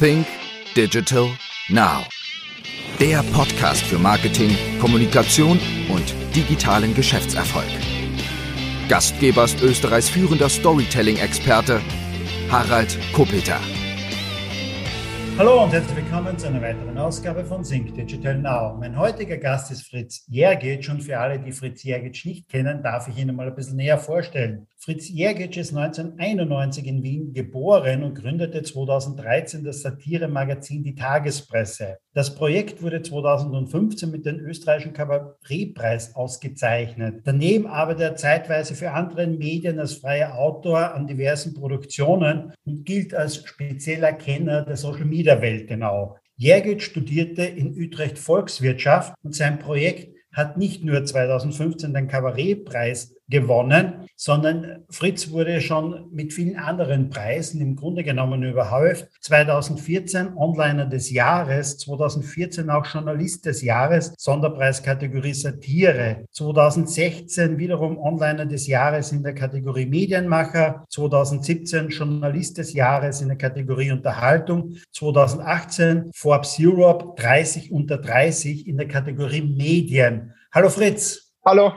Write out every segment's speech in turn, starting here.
Think Digital Now. Der Podcast für Marketing, Kommunikation und digitalen Geschäftserfolg. Gastgeber ist Österreichs führender Storytelling-Experte Harald Kopeter. Hallo und herzlich willkommen zu einer weiteren Ausgabe von Sync Digital Now. Mein heutiger Gast ist Fritz Jergic und für alle, die Fritz Jergic nicht kennen, darf ich Ihnen mal ein bisschen näher vorstellen. Fritz Jergic ist 1991 in Wien geboren und gründete 2013 das Satire-Magazin Die Tagespresse. Das Projekt wurde 2015 mit dem österreichischen Kabarettpreis ausgezeichnet. Daneben arbeitet er zeitweise für andere Medien als freier Autor an diversen Produktionen und gilt als spezieller Kenner der Social Media Welt genau. Jergic studierte in Utrecht Volkswirtschaft und sein Projekt hat nicht nur 2015 den Kabarettpreis gewonnen, sondern Fritz wurde schon mit vielen anderen Preisen im Grunde genommen überhäuft. 2014 Onliner des Jahres, 2014 auch Journalist des Jahres, Sonderpreiskategorie Satire, 2016 wiederum Onliner des Jahres in der Kategorie Medienmacher, 2017 Journalist des Jahres in der Kategorie Unterhaltung, 2018 Forbes Europe 30 unter 30 in der Kategorie Medien. Hallo Fritz. Hallo.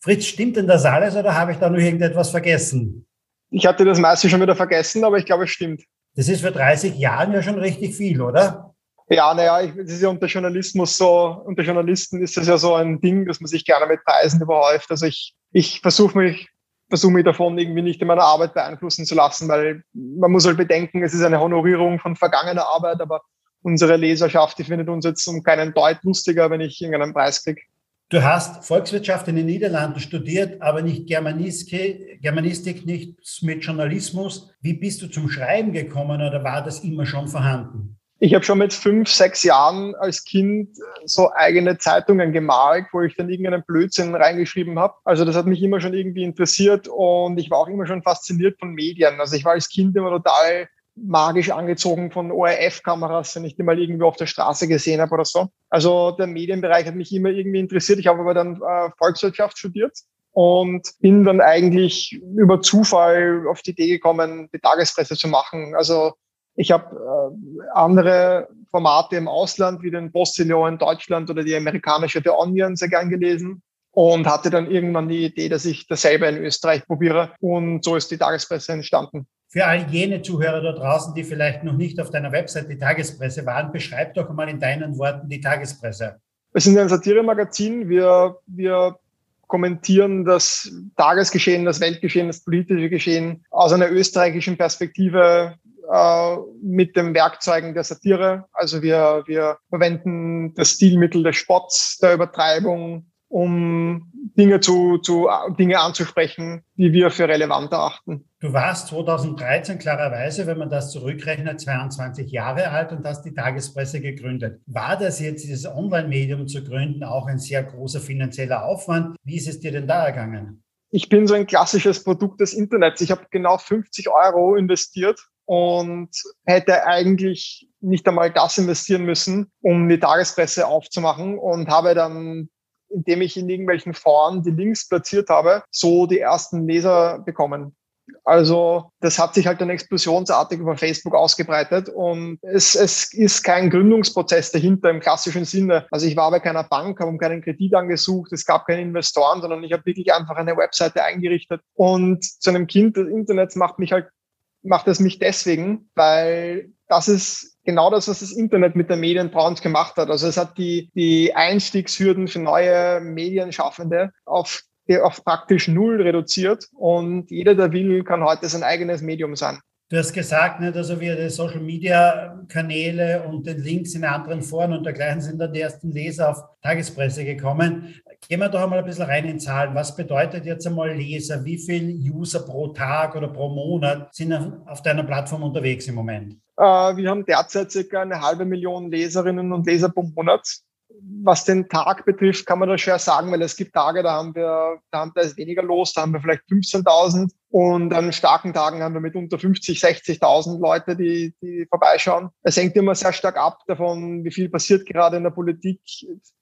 Fritz, stimmt denn das alles oder habe ich da noch irgendetwas vergessen? Ich hatte das meiste schon wieder vergessen, aber ich glaube, es stimmt. Das ist für 30 Jahren ja schon richtig viel, oder? Ja, naja, das ist ja unter Journalismus so, unter Journalisten ist das ja so ein Ding, dass man sich gerne mit Preisen überhäuft. Also ich, ich versuche mich, versuche mich davon irgendwie nicht in meiner Arbeit beeinflussen zu lassen, weil man muss halt bedenken, es ist eine Honorierung von vergangener Arbeit, aber unsere Leserschaft, die findet uns jetzt um keinen Deut lustiger, wenn ich irgendeinen Preis kriege. Du hast Volkswirtschaft in den Niederlanden studiert, aber nicht Germanistik, Germanistik, nicht mit Journalismus. Wie bist du zum Schreiben gekommen oder war das immer schon vorhanden? Ich habe schon mit fünf, sechs Jahren als Kind so eigene Zeitungen gemalt, wo ich dann irgendeinen Blödsinn reingeschrieben habe. Also das hat mich immer schon irgendwie interessiert und ich war auch immer schon fasziniert von Medien. Also ich war als Kind immer total magisch angezogen von ORF-Kameras, wenn ich die mal irgendwo auf der Straße gesehen habe oder so. Also der Medienbereich hat mich immer irgendwie interessiert. Ich habe aber dann äh, Volkswirtschaft studiert und bin dann eigentlich über Zufall auf die Idee gekommen, die Tagespresse zu machen. Also ich habe äh, andere Formate im Ausland wie den Postillon in Deutschland oder die amerikanische The Onion sehr gern gelesen und hatte dann irgendwann die Idee, dass ich dasselbe in Österreich probiere. Und so ist die Tagespresse entstanden. Für all jene Zuhörer da draußen, die vielleicht noch nicht auf deiner Website die Tagespresse waren, beschreib doch mal in deinen Worten die Tagespresse. Wir sind ein Satiremagazin. Wir, wir kommentieren das Tagesgeschehen, das Weltgeschehen, das politische Geschehen aus einer österreichischen Perspektive äh, mit den Werkzeugen der Satire. Also wir, wir verwenden das Stilmittel des Spotts, der Übertreibung, um Dinge zu, zu Dinge anzusprechen, die wir für relevant erachten. Du warst 2013 klarerweise, wenn man das zurückrechnet, 22 Jahre alt und hast die Tagespresse gegründet. War das jetzt, dieses Online-Medium zu gründen, auch ein sehr großer finanzieller Aufwand? Wie ist es dir denn da ergangen? Ich bin so ein klassisches Produkt des Internets. Ich habe genau 50 Euro investiert und hätte eigentlich nicht einmal das investieren müssen, um die Tagespresse aufzumachen und habe dann indem ich in irgendwelchen Foren die Links platziert habe, so die ersten Leser bekommen. Also das hat sich halt dann explosionsartig über Facebook ausgebreitet und es, es ist kein Gründungsprozess dahinter im klassischen Sinne. Also ich war bei keiner Bank, habe um keinen Kredit angesucht, es gab keine Investoren, sondern ich habe wirklich einfach eine Webseite eingerichtet. Und zu einem Kind des Internets macht mich halt, macht es mich deswegen, weil das ist genau das, was das Internet mit der Medienbranche gemacht hat. Also es hat die, die Einstiegshürden für neue Medienschaffende auf, auf praktisch null reduziert und jeder, der will, kann heute sein eigenes Medium sein. Du hast gesagt, nicht, also wir die Social Media Kanäle und den Links in anderen Foren und dergleichen sind dann die ersten Leser auf Tagespresse gekommen. Gehen wir doch einmal ein bisschen rein in Zahlen. Was bedeutet jetzt einmal Leser? Wie viele User pro Tag oder pro Monat sind auf deiner Plattform unterwegs im Moment? Äh, wir haben derzeit circa eine halbe Million Leserinnen und Leser pro Monat was den Tag betrifft, kann man das schwer sagen, weil es gibt Tage, da haben wir, da, haben, da ist weniger los, da haben wir vielleicht 15.000 und an starken Tagen haben wir mit unter 50, 60.000 Leute, die, die vorbeischauen. Es hängt immer sehr stark ab davon, wie viel passiert gerade in der Politik,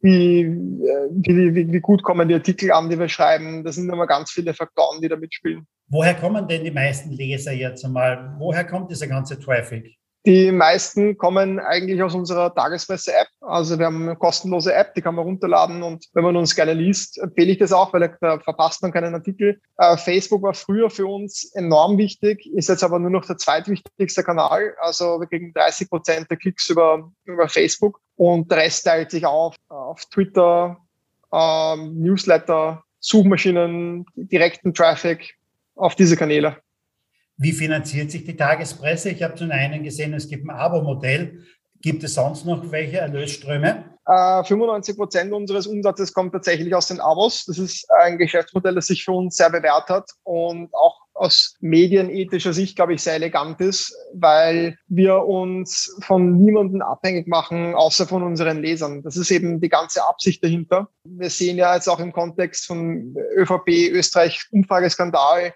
wie, wie, wie, wie gut kommen die Artikel an, die wir schreiben. Das sind immer ganz viele Faktoren, die da mitspielen. Woher kommen denn die meisten Leser jetzt einmal? Woher kommt dieser ganze Traffic? Die meisten kommen eigentlich aus unserer Tagespresse-App. Also wir haben eine kostenlose App, die kann man runterladen und wenn man uns gerne liest, empfehle ich das auch, weil da verpasst man keinen Artikel. Äh, Facebook war früher für uns enorm wichtig, ist jetzt aber nur noch der zweitwichtigste Kanal. Also wir kriegen 30 Prozent der Klicks über, über Facebook und der Rest teilt sich auf auf Twitter, ähm, Newsletter, Suchmaschinen, direkten Traffic auf diese Kanäle. Wie finanziert sich die Tagespresse? Ich habe zum einen gesehen, es gibt ein Abo-Modell. Gibt es sonst noch welche Erlösströme? Äh, 95 Prozent unseres Umsatzes kommt tatsächlich aus den Abos. Das ist ein Geschäftsmodell, das sich für uns sehr bewährt hat und auch aus medienethischer Sicht, glaube ich, sehr elegant ist, weil wir uns von niemandem abhängig machen, außer von unseren Lesern. Das ist eben die ganze Absicht dahinter. Wir sehen ja jetzt auch im Kontext von ÖVP, Österreich, Umfrageskandal,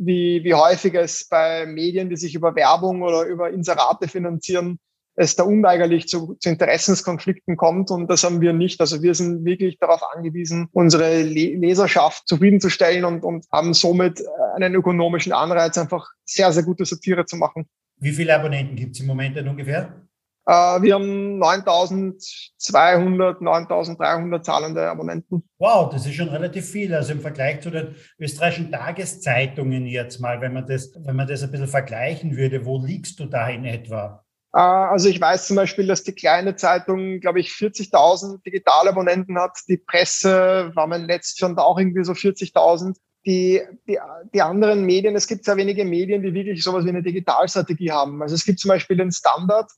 wie, wie häufig es bei Medien, die sich über Werbung oder über Inserate finanzieren, es da unweigerlich zu, zu Interessenskonflikten kommt und das haben wir nicht. Also wir sind wirklich darauf angewiesen, unsere Leserschaft zufriedenzustellen und, und haben somit einen ökonomischen Anreiz, einfach sehr, sehr gute Satire zu machen. Wie viele Abonnenten gibt es im Moment denn ungefähr? Äh, wir haben 9200, 9300 zahlende Abonnenten. Wow, das ist schon relativ viel. Also im Vergleich zu den österreichischen Tageszeitungen jetzt mal, wenn man das, wenn man das ein bisschen vergleichen würde, wo liegst du da in etwa? Äh, also ich weiß zum Beispiel, dass die kleine Zeitung, glaube ich, 40.000 Digitalabonnenten hat. Die Presse war mein letztes auch irgendwie so 40.000 die, die, die anderen Medien, es gibt sehr wenige Medien, die wirklich sowas wie eine Digitalstrategie haben. Also es gibt zum Beispiel den Standard,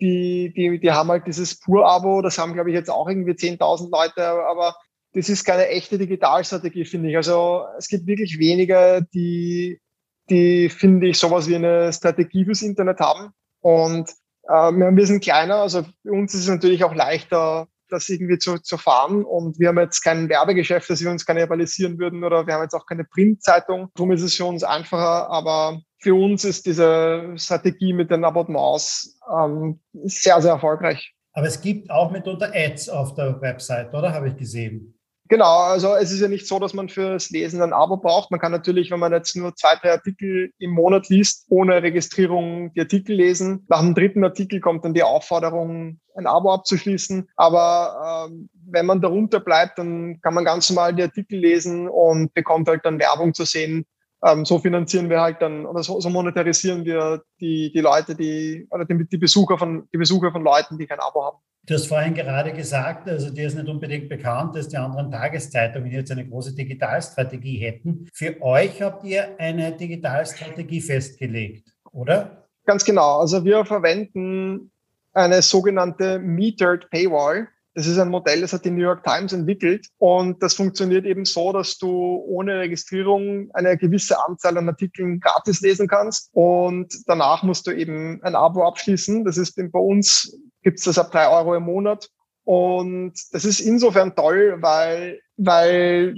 die, die, die haben halt dieses Pur-Abo, das haben, glaube ich, jetzt auch irgendwie 10.000 Leute, aber das ist keine echte Digitalstrategie, finde ich. Also es gibt wirklich wenige, die, die, finde ich, sowas wie eine Strategie fürs Internet haben. Und äh, wir sind kleiner, also für uns ist es natürlich auch leichter, das irgendwie zu, zu fahren. Und wir haben jetzt kein Werbegeschäft, das wir uns kannibalisieren würden oder wir haben jetzt auch keine Printzeitung. Darum ist es für uns einfacher. Aber für uns ist diese Strategie mit den Abonnements ähm, sehr, sehr erfolgreich. Aber es gibt auch mitunter Ads auf der Website, oder? Habe ich gesehen. Genau, also es ist ja nicht so, dass man fürs Lesen ein Abo braucht. Man kann natürlich, wenn man jetzt nur zwei, drei Artikel im Monat liest, ohne Registrierung die Artikel lesen. Nach dem dritten Artikel kommt dann die Aufforderung, ein Abo abzuschließen. Aber ähm, wenn man darunter bleibt, dann kann man ganz normal die Artikel lesen und bekommt halt dann Werbung zu sehen. Ähm, so finanzieren wir halt dann oder so, so monetarisieren wir die, die Leute, die oder die, die Besucher von die Besucher von Leuten, die kein Abo haben. Du hast vorhin gerade gesagt, also dir ist nicht unbedingt bekannt, dass die anderen Tageszeitungen jetzt eine große Digitalstrategie hätten. Für euch habt ihr eine Digitalstrategie festgelegt, oder? Ganz genau. Also wir verwenden eine sogenannte Metered Paywall. Das ist ein Modell, das hat die New York Times entwickelt und das funktioniert eben so, dass du ohne Registrierung eine gewisse Anzahl an Artikeln gratis lesen kannst und danach musst du eben ein Abo abschließen. Das ist bei uns gibt es das ab drei Euro im Monat. Und das ist insofern toll, weil, weil,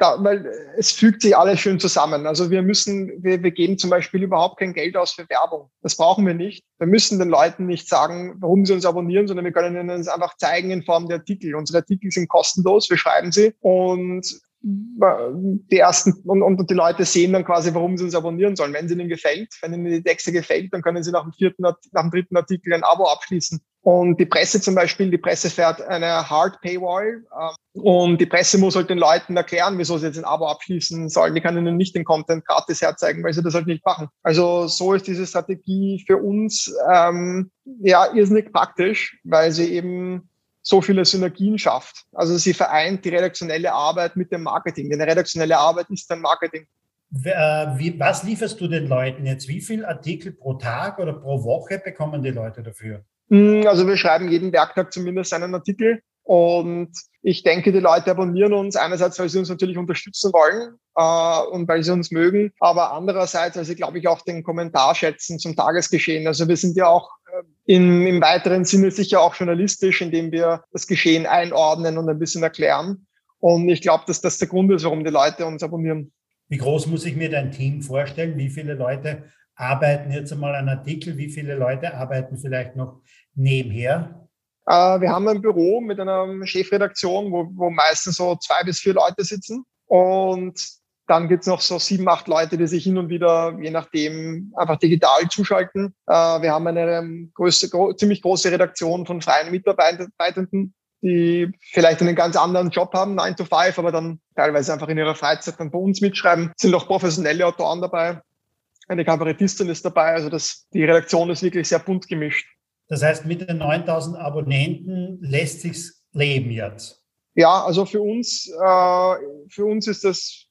da, weil es fügt sich alles schön zusammen. Also wir müssen, wir, wir geben zum Beispiel überhaupt kein Geld aus für Werbung. Das brauchen wir nicht. Wir müssen den Leuten nicht sagen, warum sie uns abonnieren, sondern wir können ihnen es einfach zeigen in Form der Artikel. Unsere Artikel sind kostenlos, wir schreiben sie und die ersten und, und die Leute sehen dann quasi, warum sie uns abonnieren sollen. Wenn es ihnen gefällt, wenn ihnen die Texte gefällt, dann können sie nach dem vierten, nach dem dritten Artikel ein Abo abschließen. Und die Presse zum Beispiel, die Presse fährt eine Hard Paywall äh, und die Presse muss halt den Leuten erklären, wieso sie jetzt ein Abo abschließen sollen. Die kann ihnen nicht den Content gratis herzeigen, weil sie das halt nicht machen. Also so ist diese Strategie für uns ähm, ja irrsinnig praktisch, weil sie eben so viele Synergien schafft. Also sie vereint die redaktionelle Arbeit mit dem Marketing. Denn redaktionelle Arbeit ist dann Marketing. Äh, wie, was lieferst du den Leuten jetzt? Wie viele Artikel pro Tag oder pro Woche bekommen die Leute dafür? Hm, also wir schreiben jeden Werktag zumindest einen Artikel. Und ich denke, die Leute abonnieren uns einerseits, weil sie uns natürlich unterstützen wollen äh, und weil sie uns mögen, aber andererseits, weil sie, glaube ich, auch den Kommentar schätzen zum Tagesgeschehen. Also wir sind ja auch in, im weiteren Sinne sicher auch journalistisch, indem wir das Geschehen einordnen und ein bisschen erklären. Und ich glaube, dass das der Grund ist, warum die Leute uns abonnieren. Wie groß muss ich mir dein Team vorstellen? Wie viele Leute arbeiten jetzt einmal an Artikel? Wie viele Leute arbeiten vielleicht noch nebenher? Äh, wir haben ein Büro mit einer Chefredaktion, wo, wo meistens so zwei bis vier Leute sitzen. Und Dann gibt's noch so sieben, acht Leute, die sich hin und wieder, je nachdem, einfach digital zuschalten. Äh, wir haben eine ähm, größte, gro ziemlich große Redaktion von freien Mitarbeitenden, die vielleicht einen ganz anderen Job haben, 9 to 5, aber dann teilweise einfach in ihrer Freizeit dann bei uns mitschreiben. Es sind auch professionelle Autoren dabei. Eine Kabarettistin ist dabei. Also das, die Redaktion ist wirklich sehr bunt gemischt. Das heißt, mit den 9000 Abonnenten lässt sich's leben jetzt. Ja, also für uns, äh, für uns ist das,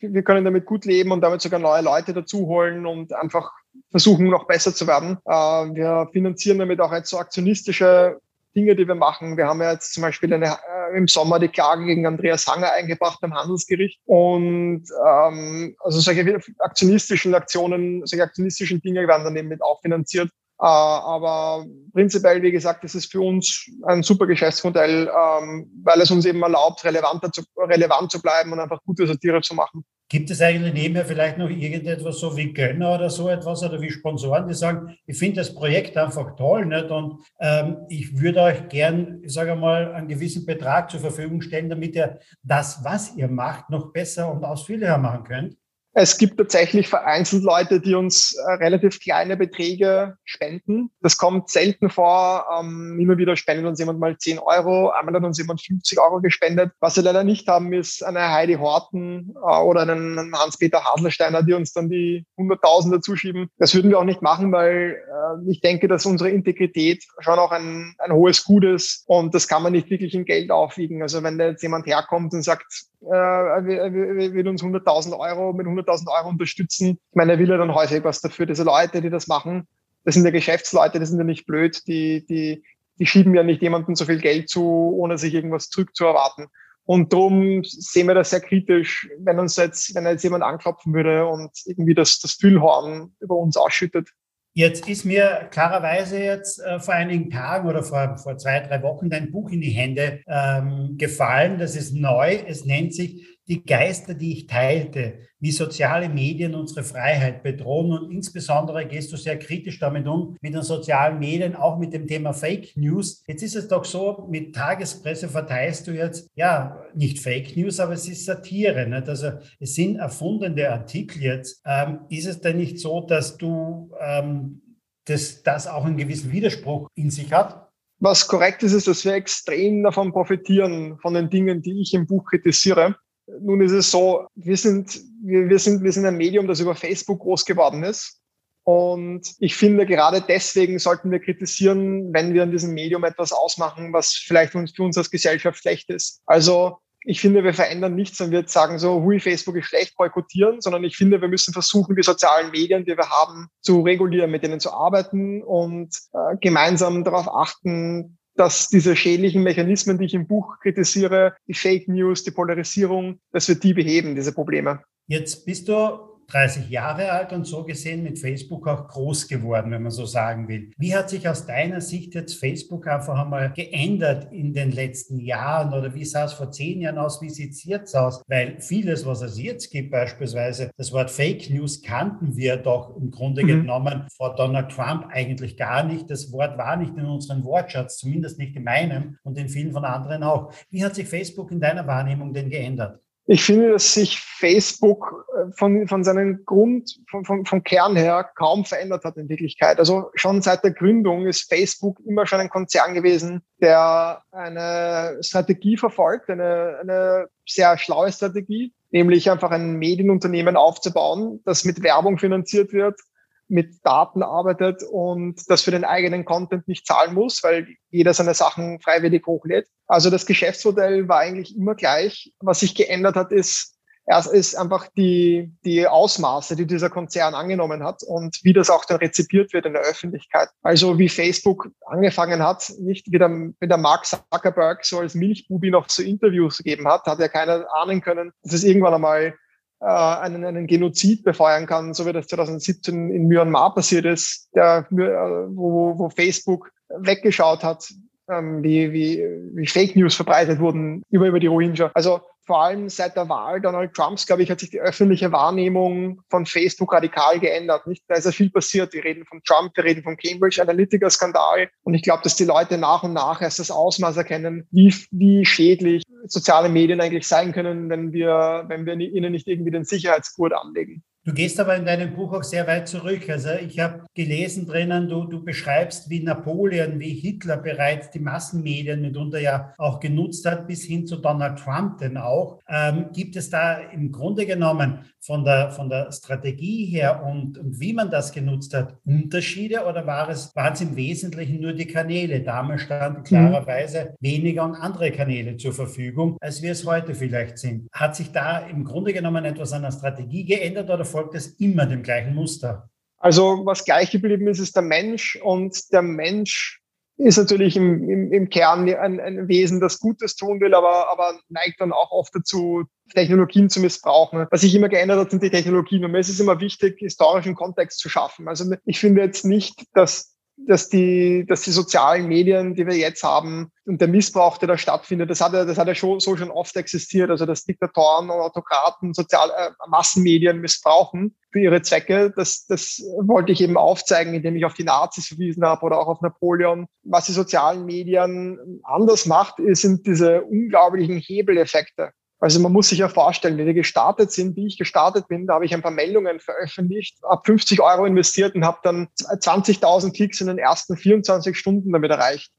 wir können damit gut leben und damit sogar neue Leute dazu holen und einfach versuchen, noch besser zu werden. Äh, wir finanzieren damit auch jetzt so aktionistische Dinge, die wir machen. Wir haben ja jetzt zum Beispiel eine, äh, im Sommer die Klage gegen Andreas Hanger eingebracht beim Handelsgericht. Und ähm, also solche aktionistischen Aktionen, solche aktionistischen Dinge werden dann eben mit auch finanziert. Äh, aber prinzipiell, wie gesagt, ist es für uns ein super Geschäftsmodell, ähm, weil es uns eben erlaubt, relevanter zu, relevant zu bleiben und einfach gute Satire zu machen. Gibt es eigentlich nebenher vielleicht noch irgendetwas so wie Gönner oder so etwas oder wie Sponsoren, die sagen, ich finde das Projekt einfach toll nicht? und ähm, ich würde euch gern, ich sage mal, einen gewissen Betrag zur Verfügung stellen, damit ihr das, was ihr macht, noch besser und ausführlicher machen könnt? Es gibt tatsächlich vereinzelt Leute, die uns äh, relativ kleine Beträge spenden. Das kommt selten vor. Ähm, immer wieder spendet uns jemand mal 10 Euro, einmal hat uns jemand 50 Euro gespendet. Was wir leider nicht haben, ist eine Heidi Horten äh, oder einen Hans-Peter Haselsteiner, die uns dann die Hunderttausende zuschieben. Das würden wir auch nicht machen, weil äh, ich denke, dass unsere Integrität schon auch ein, ein hohes Gut ist und das kann man nicht wirklich in Geld aufwiegen. Also wenn da jetzt jemand herkommt und sagt, äh, will, uns 100.000 Euro mit 100.000 Euro unterstützen. Ich meine, er will ja dann häufig was dafür. Diese Leute, die das machen, das sind ja Geschäftsleute, das sind ja nicht blöd, die, die, die schieben ja nicht jemandem so viel Geld zu, ohne sich irgendwas zurückzuerwarten. Und darum sehen wir das sehr kritisch, wenn uns jetzt, wenn jetzt jemand anklopfen würde und irgendwie das, das Füllhorn über uns ausschüttet. Jetzt ist mir klarerweise jetzt äh, vor einigen Tagen oder vor, vor zwei, drei Wochen dein Buch in die Hände ähm, gefallen. Das ist neu. Es nennt sich die Geister, die ich teilte, wie soziale Medien unsere Freiheit bedrohen. Und insbesondere gehst du sehr kritisch damit um, mit den sozialen Medien, auch mit dem Thema Fake News. Jetzt ist es doch so, mit Tagespresse verteilst du jetzt, ja, nicht Fake News, aber es ist Satire. Nicht? Also es sind erfundene Artikel jetzt. Ähm, ist es denn nicht so, dass du ähm, dass das auch einen gewissen Widerspruch in sich hat? Was korrekt ist, ist, dass wir extrem davon profitieren, von den Dingen, die ich im Buch kritisiere. Nun ist es so, wir sind, wir, wir, sind, wir sind ein Medium, das über Facebook groß geworden ist. Und ich finde, gerade deswegen sollten wir kritisieren, wenn wir in diesem Medium etwas ausmachen, was vielleicht für uns als Gesellschaft schlecht ist. Also ich finde, wir verändern nichts und wir sagen so, hui, Facebook ist schlecht, boykottieren, sondern ich finde, wir müssen versuchen, die sozialen Medien, die wir haben, zu regulieren, mit denen zu arbeiten und äh, gemeinsam darauf achten, dass diese schädlichen Mechanismen, die ich im Buch kritisiere, die Fake News, die Polarisierung, dass wir die beheben, diese Probleme. Jetzt bist du 30 Jahre alt und so gesehen mit Facebook auch groß geworden, wenn man so sagen will. Wie hat sich aus deiner Sicht jetzt Facebook einfach einmal geändert in den letzten Jahren oder wie sah es vor zehn Jahren aus, wie sieht es jetzt aus? Weil vieles, was es jetzt gibt, beispielsweise das Wort Fake News kannten wir doch im Grunde mhm. genommen vor Donald Trump eigentlich gar nicht. Das Wort war nicht in unserem Wortschatz, zumindest nicht in meinem und in vielen von anderen auch. Wie hat sich Facebook in deiner Wahrnehmung denn geändert? Ich finde, dass sich Facebook äh, von, von seinem Grund, von, von, vom Kern her kaum verändert hat in Wirklichkeit. Also schon seit der Gründung ist Facebook immer schon ein Konzern gewesen, der eine Strategie verfolgt, eine, eine sehr schlaue Strategie, nämlich einfach ein Medienunternehmen aufzubauen, das mit Werbung finanziert wird, mit Daten arbeitet und das für den eigenen Content nicht zahlen muss, weil jeder seine Sachen freiwillig hochlädt. Also das Geschäftsmodell war eigentlich immer gleich. Was sich geändert hat, ist, erst ist einfach die, die Ausmaße, die dieser Konzern angenommen hat und wie das auch dann rezipiert wird in der Öffentlichkeit. Also wie Facebook angefangen hat, nicht wie der, wie der Mark Zuckerberg so als Milchbubi noch zu Interviews gegeben hat, hat ja keiner ahnen können, dass es irgendwann einmal äh, einen, einen Genozid befeuern kann, so wie das 2017 in Myanmar passiert ist, der, äh, wo, wo Facebook weggeschaut hat, ähm, wie, wie, wie Fake News verbreitet wurden über, über die Rohingya. Also vor allem seit der Wahl Donald Trumps, glaube ich, hat sich die öffentliche Wahrnehmung von Facebook radikal geändert. Nicht? Da ist ja viel passiert. Wir reden von Trump, wir reden vom Cambridge Analytica-Skandal. Und ich glaube, dass die Leute nach und nach erst das Ausmaß erkennen, wie, wie schädlich soziale Medien eigentlich sein können, wenn wir, wenn wir ihnen nicht irgendwie den Sicherheitsgurt anlegen. Du gehst aber in deinem Buch auch sehr weit zurück. Also ich habe gelesen drinnen, du, du beschreibst, wie Napoleon, wie Hitler bereits die Massenmedien mitunter ja auch genutzt hat, bis hin zu Donald Trump denn auch. Ähm, gibt es da im Grunde genommen von der, von der Strategie her und, und wie man das genutzt hat, Unterschiede oder war es, waren es im Wesentlichen nur die Kanäle? Damals standen mhm. klarerweise weniger und andere Kanäle zur Verfügung, als wir es heute vielleicht sind. Hat sich da im Grunde genommen etwas an der Strategie geändert oder folgt es immer dem gleichen Muster? Also was gleich geblieben ist, ist der Mensch und der Mensch ist natürlich im, im, im Kern ein, ein Wesen, das Gutes tun will, aber, aber neigt dann auch oft dazu, Technologien zu missbrauchen. Was sich immer geändert hat, sind die Technologien. Und mir ist es immer wichtig, historischen Kontext zu schaffen. Also ich finde jetzt nicht, dass dass die, dass die sozialen Medien, die wir jetzt haben und der Missbrauch, der da stattfindet, das hat ja, das hat ja schon, so schon oft existiert. Also, dass Diktatoren und Autokraten sozial, äh, Massenmedien missbrauchen für ihre Zwecke. Das, das wollte ich eben aufzeigen, indem ich auf die Nazis verwiesen habe oder auch auf Napoleon. Was die sozialen Medien anders macht, sind diese unglaublichen Hebeleffekte. Also man muss sich ja vorstellen, wenn wir gestartet sind, wie ich gestartet bin, da habe ich ein paar Meldungen veröffentlicht, habe 50 Euro investiert und habe dann 20.000 Klicks in den ersten 24 Stunden damit erreicht.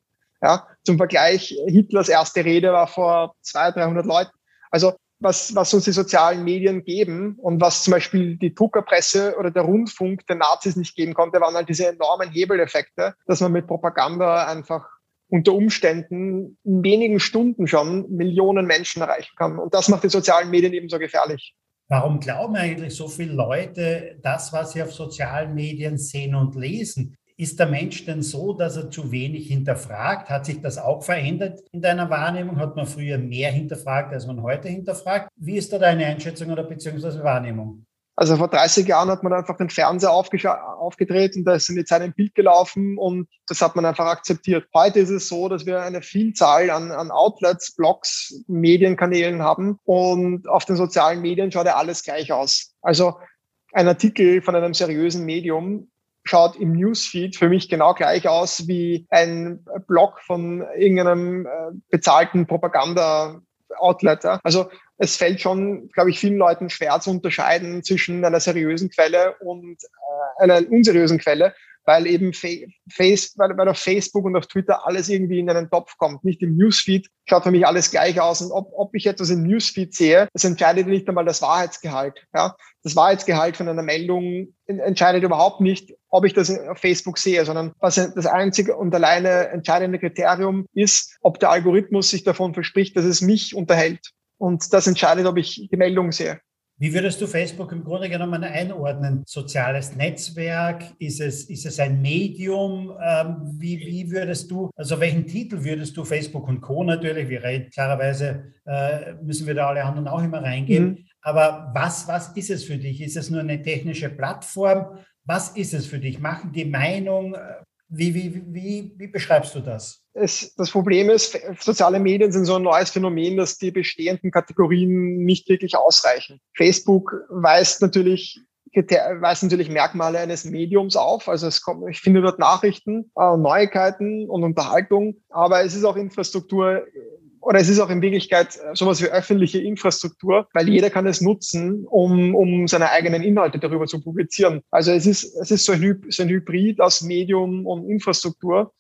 Ja, zum Vergleich, Hitlers erste Rede war vor 200, 300 Leuten. Also was, was uns die sozialen Medien geben und was zum Beispiel die Druckerpresse oder der Rundfunk der Nazis nicht geben konnte, waren halt diese enormen Hebeleffekte, dass man mit Propaganda einfach unter Umständen in wenigen Stunden schon Millionen Menschen erreichen kann. Und das macht die sozialen Medien ebenso gefährlich. Warum glauben eigentlich so viele Leute das, was sie auf sozialen Medien sehen und lesen? Ist der Mensch denn so, dass er zu wenig hinterfragt? Hat sich das auch verändert in deiner Wahrnehmung? Hat man früher mehr hinterfragt, als man heute hinterfragt? Wie ist da deine Einschätzung oder beziehungsweise Wahrnehmung? Also vor 30 Jahren hat man einfach den Fernseher aufgedreht und da ist eine Zeit ein Bild gelaufen und das hat man einfach akzeptiert. Heute ist es so, dass wir eine Vielzahl an, an Outlets, Blogs, Medienkanälen haben und auf den sozialen Medien schaut ja alles gleich aus. Also ein Artikel von einem seriösen Medium schaut im Newsfeed für mich genau gleich aus wie ein Blog von irgendeinem äh, bezahlten Propaganda Outlet. Also es fällt schon, glaube ich, vielen Leuten schwer zu unterscheiden zwischen einer seriösen Quelle und äh, einer unseriösen Quelle, weil eben Face, weil, weil auf Facebook und auf Twitter alles irgendwie in einen Topf kommt, nicht im Newsfeed. Schaut für mich alles gleich aus. Und ob, ob ich etwas im Newsfeed sehe, das entscheidet nicht einmal das Wahrheitsgehalt. Ja? Das Wahrheitsgehalt von einer Meldung entscheidet überhaupt nicht, ob ich das auf Facebook sehe, sondern was das einzige und alleine entscheidende Kriterium ist, ob der Algorithmus sich davon verspricht, dass es mich unterhält. Und das entscheidet, ob ich die Meldung sehe. Wie würdest du Facebook im Grunde genommen einordnen? Soziales Netzwerk? Ist es, ist es ein Medium? Ähm, wie, wie würdest du, also welchen Titel würdest du Facebook und Co. natürlich, wir reden klarerweise, äh, müssen wir da alle anderen auch immer reingehen. Mhm. Aber was, was ist es für dich? Ist es nur eine technische Plattform? Was ist es für dich? Machen die Meinung? Wie, wie, wie, wie beschreibst du das? Es, das Problem ist, soziale Medien sind so ein neues Phänomen, dass die bestehenden Kategorien nicht wirklich ausreichen. Facebook weist natürlich weist natürlich Merkmale eines Mediums auf. Also es kommt, ich finde dort Nachrichten, äh, Neuigkeiten und Unterhaltung, aber es ist auch Infrastruktur oder es ist auch in Wirklichkeit äh, sowas wie öffentliche Infrastruktur, weil jeder kann es nutzen, um, um seine eigenen Inhalte darüber zu publizieren. Also es ist, es ist so ein, so ein Hybrid aus Medium und Infrastruktur.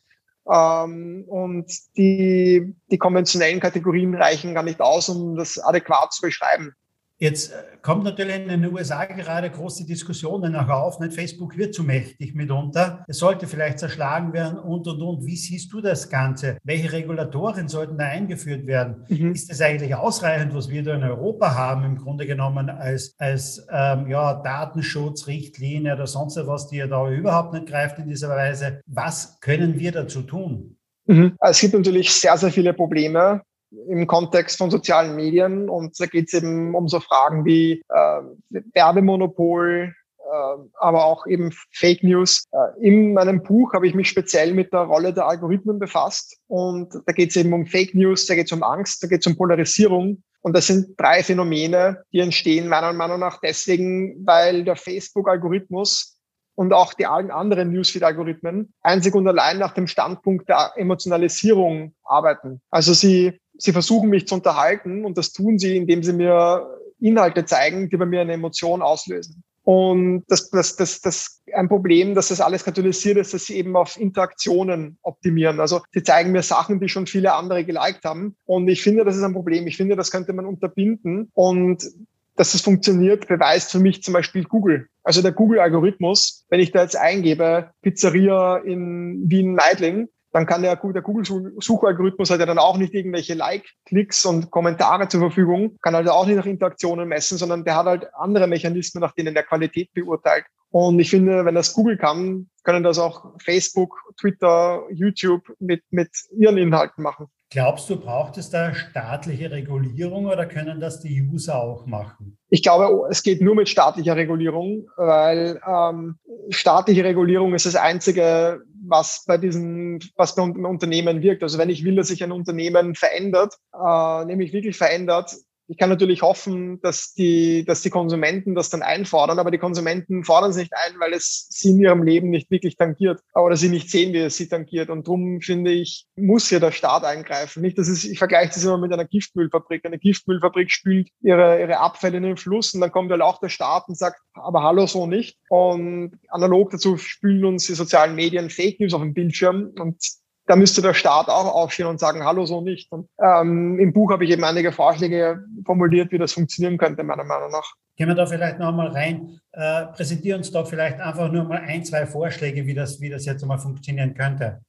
Ähm, und die, die konventionellen Kategorien reichen gar nicht aus, um das adäquat zu beschreiben. Jetzt äh, kommt natürlich in den USA gerade große Diskussionen nach auf. Nicht? Facebook wird zu mächtig mitunter. Es sollte vielleicht zerschlagen werden und, und, und. Wie siehst du das Ganze? Welche Regulatoren sollten da eingeführt werden? Mhm. Ist es eigentlich ausreichend, was wir da in Europa haben, im Grunde genommen als, als ähm, ja, Datenschutzrichtlinie oder sonst was, die ja da überhaupt nicht greift in dieser Weise? Was können wir dazu tun? Mhm. Es gibt natürlich sehr, sehr viele Probleme im Kontext von sozialen Medien. Und da geht es eben um so Fragen wie äh, Werbemonopol, äh, aber auch eben Fake News. Äh, in meinem Buch habe ich mich speziell mit der Rolle der Algorithmen befasst. Und da geht es eben um Fake News, da geht es um Angst, da geht es um Polarisierung. Und das sind drei Phänomene, die entstehen meiner Meinung nach deswegen, weil der Facebook-Algorithmus und auch die allen anderen Newsfeed-Algorithmen einzig und allein nach dem Standpunkt der Emotionalisierung arbeiten. Also sie, sie versuchen mich zu unterhalten und das tun sie, indem sie mir Inhalte zeigen, die bei mir eine Emotion auslösen. Und das, das, das, das ein Problem, dass das alles katalysiert ist, dass sie eben auf Interaktionen optimieren. Also sie zeigen mir Sachen, die schon viele andere geliked haben. Und ich finde, das ist ein Problem. Ich finde, das könnte man unterbinden. Und dass es funktioniert, beweist für mich zum Beispiel Google. Also der Google-Algorithmus, wenn ich da jetzt eingebe, Pizzeria in Wien-Meidling, dann kann der, der Google-Suchalgorithmus hat ja dann auch nicht irgendwelche Like-Klicks und Kommentare zur Verfügung, kann also auch nicht nach Interaktionen messen, sondern der hat halt andere Mechanismen, nach denen der Qualität beurteilt. Und ich finde, wenn das Google kann, können das auch Facebook, Twitter, YouTube mit, mit ihren Inhalten machen. Glaubst du, braucht es da staatliche Regulierung oder können das die User auch machen? Ich glaube, es geht nur mit staatlicher Regulierung, weil ähm, staatliche Regulierung ist das Einzige, was bei diesen, was bei Unternehmen wirkt. Also wenn ich will, dass sich ein Unternehmen verändert, äh, nämlich wirklich verändert, ich kann natürlich hoffen, dass die, dass die Konsumenten das dann einfordern, aber die Konsumenten fordern es nicht ein, weil es sie in ihrem Leben nicht wirklich tangiert oder sie nicht sehen, wie es sie tangiert. Und darum finde ich, muss hier der Staat eingreifen. Nicht, dass es, ich vergleiche das immer mit einer Giftmüllfabrik. Eine Giftmüllfabrik spült ihre, ihre Abfälle in den Fluss und dann kommt halt auch der Staat und sagt, aber hallo, so nicht. Und analog dazu spülen uns die sozialen Medien Fake News auf dem Bildschirm und da müsste der Staat auch aufstehen und sagen, hallo, so nicht. Und, ähm, Im Buch habe ich eben einige Vorschläge formuliert, wie das funktionieren könnte, meiner Meinung nach. Gehen wir da vielleicht noch einmal rein. Äh, präsentieren uns da vielleicht einfach nur mal ein, zwei Vorschläge, wie das, wie das jetzt mal funktionieren könnte.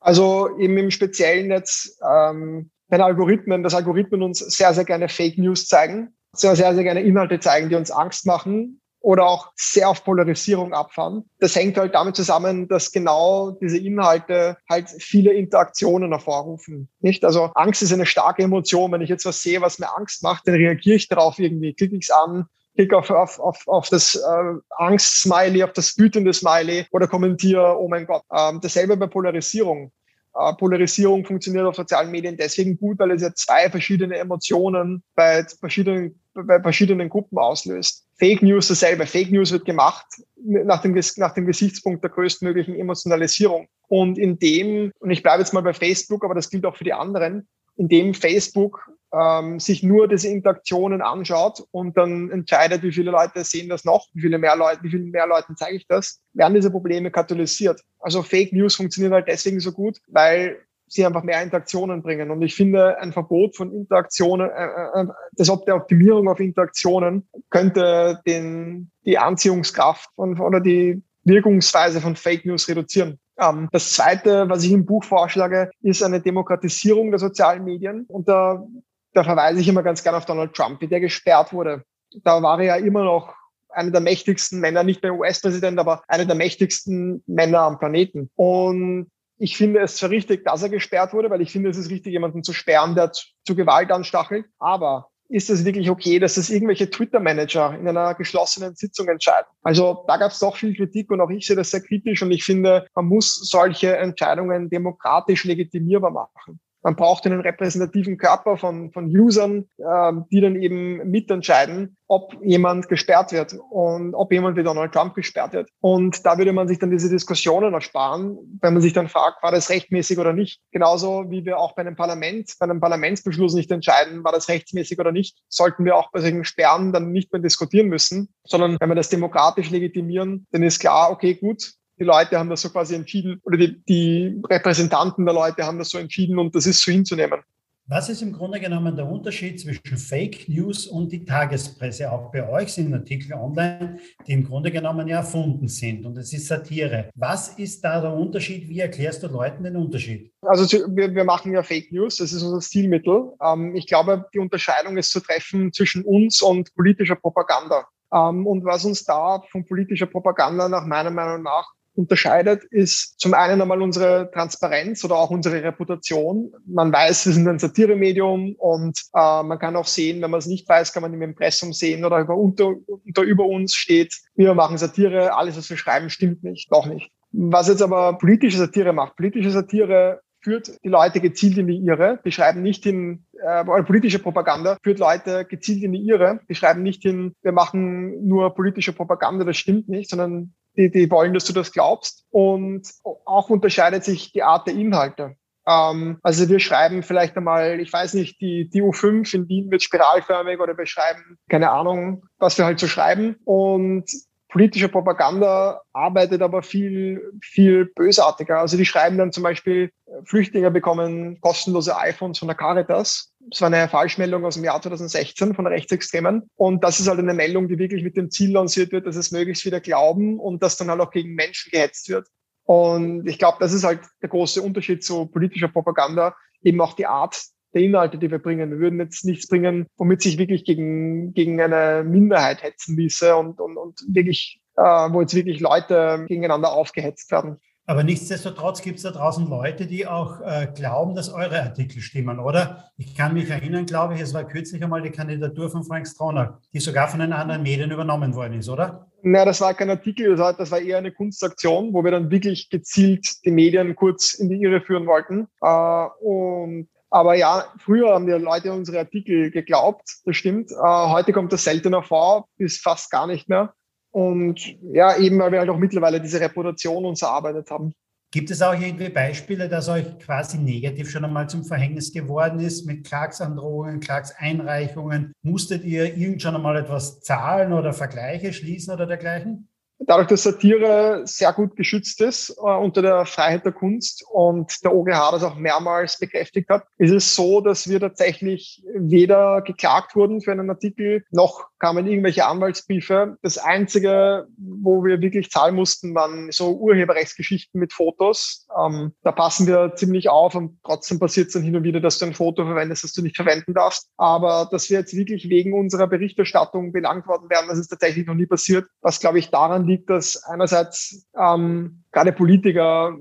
Also eben im speziellen jetzt, ähm, wenn Algorithmen, dass Algorithmen uns sehr, sehr gerne Fake News zeigen, sehr, sehr, sehr gerne Inhalte zeigen, die uns Angst machen oder auch sehr auf Polarisierung abfahren. Das hängt halt damit zusammen, dass genau diese Inhalte halt viele Interaktionen hervorrufen. Nicht? Also Angst ist eine starke Emotion. Wenn ich jetzt was sehe, was mir Angst macht, dann reagiere ich darauf irgendwie, klicke ich es an, klicke auf, auf, auf, auf das äh, Angst-Smiley, auf das wütende Smiley oder kommentiere, oh mein Gott. Ähm, dasselbe bei Polarisierung. Äh, Polarisierung funktioniert auf sozialen Medien deswegen gut, weil es ja zwei verschiedene Emotionen bei verschiedenen, bei verschiedenen Gruppen auslöst. Fake News dasselbe. Fake News wird gemacht nach dem, nach dem Gesichtspunkt der größtmöglichen Emotionalisierung. Und in dem, und ich bleibe jetzt mal bei Facebook, aber das gilt auch für die anderen, in dem Facebook ähm, sich nur diese Interaktionen anschaut und dann entscheidet, wie viele Leute sehen das noch, wie viele mehr Leute, wie vielen mehr Leuten zeige ich das, werden diese Probleme katalysiert. Also Fake News funktionieren halt deswegen so gut, weil sie einfach mehr Interaktionen bringen. Und ich finde, ein Verbot von Interaktionen, äh, äh, äh das Ob der Optimierung auf Interaktionen könnte den, die Anziehungskraft von, oder die Wirkungsweise von Fake News reduzieren. Ähm, das Zweite, was ich im Buch vorschlage, ist eine Demokratisierung der sozialen Medien. Und da, da verweise ich immer ganz gerne auf Donald Trump, wie der gesperrt wurde. Da war er ja immer noch einer der mächtigsten Männer, nicht mehr US-Präsident, aber einer der mächtigsten Männer am Planeten. Und ich finde es zwar richtig, dass er gesperrt wurde, weil ich finde, es ist richtig, jemanden zu sperren, der zu Gewalt anstachelt. Aber ist es wirklich okay, dass das irgendwelche Twitter-Manager in einer geschlossenen Sitzung entscheiden? Also da gab es doch viel Kritik und auch ich sehe das sehr kritisch und ich finde, man muss solche Entscheidungen demokratisch legitimierbar machen. Man braucht einen repräsentativen Körper von, von Usern, äh, die dann eben mitentscheiden, ob jemand gesperrt wird und ob jemand wie Donald Trump gesperrt wird. Und da würde man sich dann diese Diskussionen ersparen, wenn man sich dann fragt, war das rechtmäßig oder nicht. Genauso wie wir auch bei einem Parlament, bei einem Parlamentsbeschluss nicht entscheiden, war das rechtsmäßig oder nicht, sollten wir auch bei solchen Sperren dann nicht mehr diskutieren müssen, sondern wenn wir das demokratisch legitimieren, dann ist klar, okay, gut, die Leute haben das so quasi entschieden oder die, die Repräsentanten der Leute haben das so entschieden und das ist so hinzunehmen. Was ist im Grunde genommen der Unterschied zwischen Fake News und die Tagespresse? Auch bei euch sind Artikel online, die im Grunde genommen ja erfunden sind und es ist Satire. Was ist da der Unterschied? Wie erklärst du Leuten den Unterschied? Also wir, wir machen ja Fake News, das ist unser Stilmittel. Ähm, ich glaube, die Unterscheidung ist zu treffen zwischen uns und politischer Propaganda. Ähm, und was uns da von politischer Propaganda nach meiner Meinung nach unterscheidet, ist zum einen einmal unsere Transparenz oder auch unsere Reputation. Man weiß, wir sind ein Satiremedium und äh, man kann auch sehen, wenn man es nicht weiß, kann man im Impressum sehen oder über, unter, unter über uns steht, wir machen Satire, alles, was wir schreiben, stimmt nicht, doch nicht. Was jetzt aber politische Satire macht, politische Satire führt die Leute gezielt in die Irre. Die schreiben nicht in, äh, politische Propaganda führt Leute gezielt in die Irre. Die schreiben nicht hin, wir machen nur politische Propaganda, das stimmt nicht, sondern die, die wollen, dass du das glaubst. Und auch unterscheidet sich die Art der Inhalte. Ähm, also wir schreiben vielleicht einmal, ich weiß nicht, die, die U5 in Wien wird spiralförmig oder wir schreiben, keine Ahnung, was wir halt so schreiben. Und politische Propaganda arbeitet aber viel, viel bösartiger. Also die schreiben dann zum Beispiel, Flüchtlinge bekommen kostenlose iPhones von der Caritas. Das war eine Falschmeldung aus dem Jahr 2016 von Rechtsextremen. Und das ist halt eine Meldung, die wirklich mit dem Ziel lanciert wird, dass es möglichst wieder glauben und dass dann halt auch gegen Menschen gehetzt wird. Und ich glaube, das ist halt der große Unterschied zu politischer Propaganda, eben auch die Art der Inhalte, die wir bringen. Wir würden jetzt nichts bringen, womit sich wirklich gegen, gegen eine Minderheit hetzen ließe und, und, und wirklich, äh, wo jetzt wirklich Leute gegeneinander aufgehetzt werden. Aber nichtsdestotrotz gibt es da draußen Leute, die auch äh, glauben, dass eure Artikel stimmen, oder? Ich kann mich erinnern, glaube ich, es war kürzlich einmal die Kandidatur von Frank Stronach, die sogar von den anderen Medien übernommen worden ist, oder? Na, das war kein Artikel, das war, das war eher eine Kunstaktion, wo wir dann wirklich gezielt die Medien kurz in die Irre führen wollten. Äh, und aber ja, früher haben die Leute unsere Artikel geglaubt, das stimmt. Äh, heute kommt das seltener vor, bis fast gar nicht mehr. Und ja, eben weil wir halt auch mittlerweile diese Reputation uns erarbeitet haben. Gibt es auch irgendwie Beispiele, dass euch quasi negativ schon einmal zum Verhängnis geworden ist mit Klagsandrohungen, Klagseinreichungen? Musstet ihr irgend schon einmal etwas zahlen oder Vergleiche schließen oder dergleichen? Dadurch, dass Satire sehr gut geschützt ist äh, unter der Freiheit der Kunst und der OGH das auch mehrmals bekräftigt hat, ist es so, dass wir tatsächlich weder geklagt wurden für einen Artikel, noch kamen irgendwelche Anwaltsbriefe. Das Einzige, wo wir wirklich zahlen mussten, waren so Urheberrechtsgeschichten mit Fotos. Ähm, da passen wir ziemlich auf und trotzdem passiert es dann hin und wieder, dass du ein Foto verwendest, das du nicht verwenden darfst. Aber dass wir jetzt wirklich wegen unserer Berichterstattung belangt worden wären, das ist tatsächlich noch nie passiert, was glaube ich daran liegt, dass einerseits ähm, gerade Politiker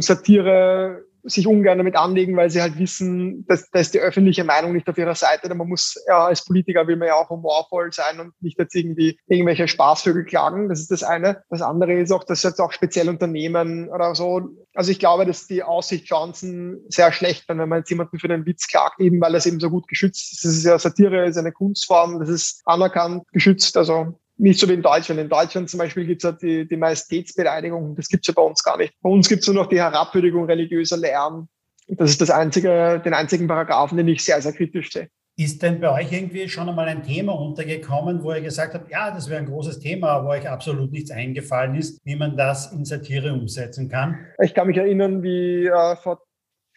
Satire sich ungern damit anlegen, weil sie halt wissen, dass, dass die öffentliche Meinung nicht auf ihrer Seite ist. Man muss ja als Politiker will man ja auch humorvoll sein und nicht jetzt irgendwie irgendwelche Spaßvögel klagen. Das ist das eine. Das andere ist auch, dass jetzt auch speziell Unternehmen oder so. Also ich glaube, dass die Aussichtschancen sehr schlecht sind, wenn man jetzt jemanden für den Witz klagt, eben weil es eben so gut geschützt ist. Das ist ja Satire, ist eine Kunstform, das ist anerkannt, geschützt. Also nicht so wie in Deutschland. In Deutschland zum Beispiel gibt es ja die, die Majestätsbeleidigung. Das gibt es ja bei uns gar nicht. Bei uns gibt es nur noch die Herabwürdigung religiöser Lehren. Das ist das einzige, den einzigen Paragraphen, den ich sehr, sehr kritisch sehe. Ist denn bei euch irgendwie schon einmal ein Thema untergekommen, wo ihr gesagt habt, ja, das wäre ein großes Thema, wo euch absolut nichts eingefallen ist, wie man das in Satire umsetzen kann? Ich kann mich erinnern, wie äh, vor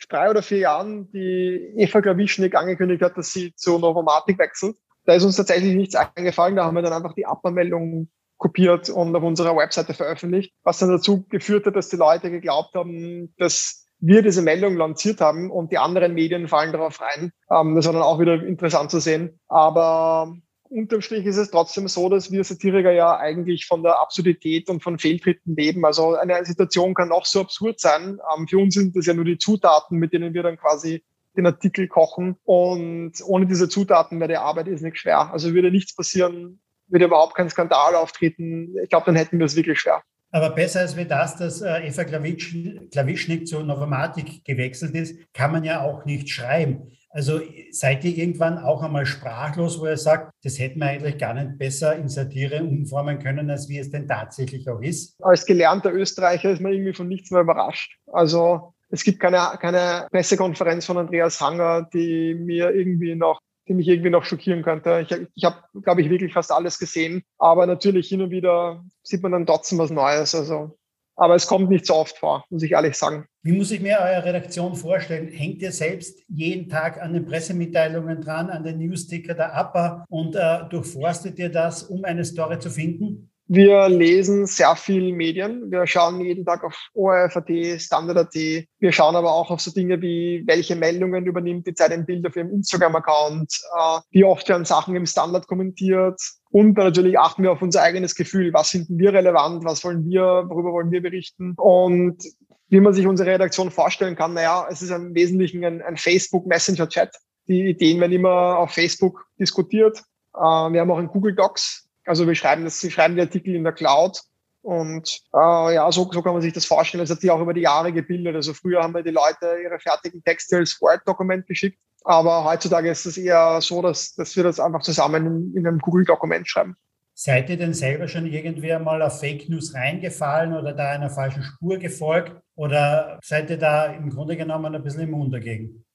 drei oder vier Jahren die Eva Klawischnik angekündigt hat, dass sie zur Novomatik wechselt. Da ist uns tatsächlich nichts eingefallen. Da haben wir dann einfach die Abmeldung kopiert und auf unserer Webseite veröffentlicht, was dann dazu geführt hat, dass die Leute geglaubt haben, dass wir diese Meldung lanciert haben und die anderen Medien fallen darauf rein. Ähm, das war dann auch wieder interessant zu sehen. Aber unterm Strich ist es trotzdem so, dass wir Satiriker ja eigentlich von der Absurdität und von Fehltritten leben. Also eine Situation kann auch so absurd sein. Ähm, für uns sind das ja nur die Zutaten, mit denen wir dann quasi den Artikel kochen. Und ohne diese Zutaten wäre die Arbeit ist nicht schwer. Also würde nichts passieren, würde überhaupt kein Skandal auftreten. Ich glaube, dann hätten wir es wirklich schwer. Aber besser als wie das, dass äh, Eva Klawischnik zu Novomatic gewechselt ist, kann man ja auch nicht schreiben. Also seid ihr irgendwann auch einmal sprachlos, wo ihr sagt, das hätten wir eigentlich gar nicht besser in Satire umformen können, als wie es denn tatsächlich auch ist? Als gelernter Österreicher ist man irgendwie von nichts mehr überrascht. Also es gibt keine, keine Pressekonferenz von Andreas Hanger, die mir irgendwie noch die mich irgendwie noch schockieren könnte. Ich, ich habe, glaube ich, wirklich fast alles gesehen. Aber natürlich hin und wieder sieht man dann trotzdem was Neues. Also, aber es kommt nicht so oft vor, muss ich ehrlich sagen. Wie muss ich mir eure Redaktion vorstellen? Hängt ihr selbst jeden Tag an den Pressemitteilungen dran, an den Newsticker der APA und äh, durchforstet ihr das, um eine Story zu finden? Wir lesen sehr viel Medien. Wir schauen jeden Tag auf ORF.at, Standard.at. Wir schauen aber auch auf so Dinge wie, welche Meldungen übernimmt die Zeit im Bild auf ihrem Instagram-Account, äh, wie oft werden Sachen im Standard kommentiert. Und natürlich achten wir auf unser eigenes Gefühl. Was finden wir relevant? Was wollen wir? Worüber wollen wir berichten? Und wie man sich unsere Redaktion vorstellen kann, naja, es ist im Wesentlichen ein, ein Facebook-Messenger-Chat. Die Ideen werden immer auf Facebook diskutiert. Äh, wir haben auch einen Google Docs, also wir schreiben das, wir schreiben die Artikel in der Cloud Und äh, ja, so, so kann man sich das vorstellen. Das hat sich auch über die Jahre gebildet. Also früher haben wir die Leute ihre fertigen Texte als Word-Dokument geschickt. Aber heutzutage ist es eher so, dass, dass wir das einfach zusammen in, in einem Google-Dokument schreiben. Seid ihr denn selber schon irgendwie mal auf Fake News reingefallen oder da einer falschen Spur gefolgt? Oder seid ihr da im Grunde genommen ein bisschen immun dagegen?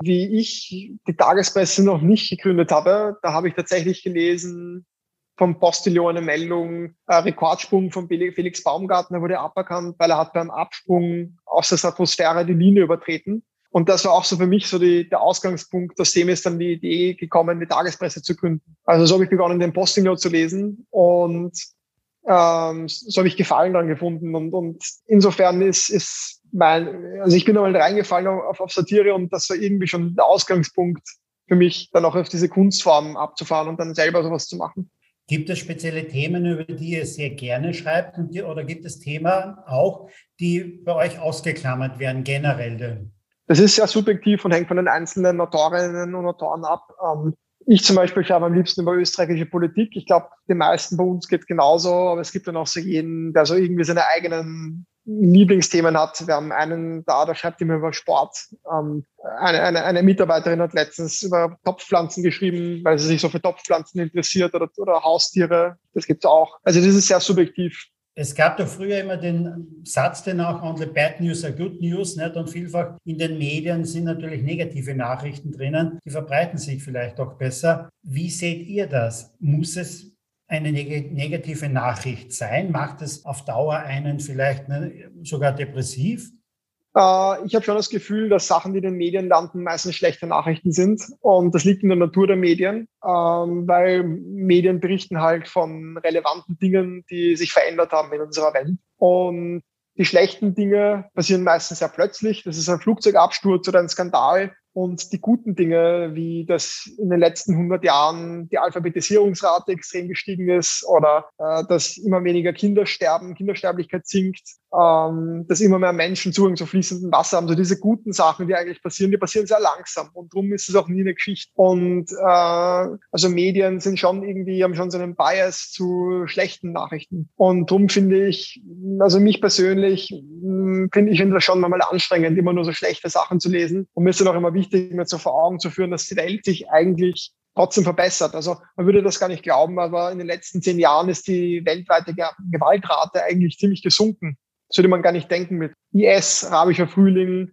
Wie ich die Tagespresse noch nicht gegründet habe, da habe ich tatsächlich gelesen vom Postillon eine Meldung, äh, Rekordsprung von Felix Baumgartner wurde aberkannt, weil er hat beim Absprung aus der Stratosphäre die Linie übertreten. Und das war auch so für mich so die, der Ausgangspunkt. Aus dem ist dann die Idee gekommen, die Tagespresse zu gründen. Also so habe ich begonnen, den Posting zu lesen und ähm, so habe ich Gefallen dran gefunden. Und, und insofern ist, ist mein, also ich bin einmal reingefallen auf, auf Satire und das war irgendwie schon der Ausgangspunkt für mich, dann auch auf diese Kunstform abzufahren und dann selber sowas zu machen. Gibt es spezielle Themen, über die ihr sehr gerne schreibt die, oder gibt es Themen auch, die bei euch ausgeklammert werden generell? Das ist sehr subjektiv und hängt von den einzelnen Autorinnen und Autoren ab. Ähm, ich zum Beispiel schreibe am liebsten über österreichische Politik. Ich glaube, den meisten bei uns geht genauso, aber es gibt dann auch so jeden, der so irgendwie seine eigenen Lieblingsthemen hat. Wir haben einen da, der schreibt immer über Sport. Ähm, eine, eine, eine Mitarbeiterin hat letztens über Topfpflanzen geschrieben, weil sie sich so für Topfpflanzen interessiert oder, oder Haustiere. Das gibt's auch. Also das ist sehr subjektiv. Es gab doch früher immer den Satz, den auch only bad news are good news. Nicht? Und vielfach in den Medien sind natürlich negative Nachrichten drinnen. Die verbreiten sich vielleicht auch besser. Wie seht ihr das? Muss es eine negative Nachricht sein? Macht es auf Dauer einen vielleicht ne, sogar depressiv? Äh, ich habe schon das Gefühl, dass Sachen, die in den Medien landen, meistens schlechte Nachrichten sind. Und das liegt in der Natur der Medien, ähm, weil Medien berichten halt von relevanten Dingen, die sich verändert haben in unserer Welt. Und die schlechten Dinge passieren meistens sehr plötzlich. Das ist ein Flugzeugabsturz oder ein Skandal. Und die guten Dinge, wie das in den letzten 100 Jahren die Alphabetisierungsrate extrem gestiegen ist oder äh, dass immer weniger Kinder sterben, Kindersterblichkeit sinkt, ähm, dass immer mehr Menschen Zugang zu fließendem Wasser haben. So diese guten Sachen, die eigentlich passieren, die passieren sehr langsam und darum ist es auch nie eine Geschichte. Und äh, also Medien sind schon irgendwie, haben schon so einen Bias zu schlechten Nachrichten. Und darum finde ich, also mich persönlich, hm, finde ich finde das schon mal anstrengend, immer nur so schlechte Sachen zu lesen. Und mir ist dann auch immer wichtig, mir so vor Augen zu führen, dass die Welt sich eigentlich trotzdem verbessert. Also man würde das gar nicht glauben, aber in den letzten zehn Jahren ist die weltweite Gewaltrate eigentlich ziemlich gesunken. Das würde man gar nicht denken mit IS, arabischer Frühling,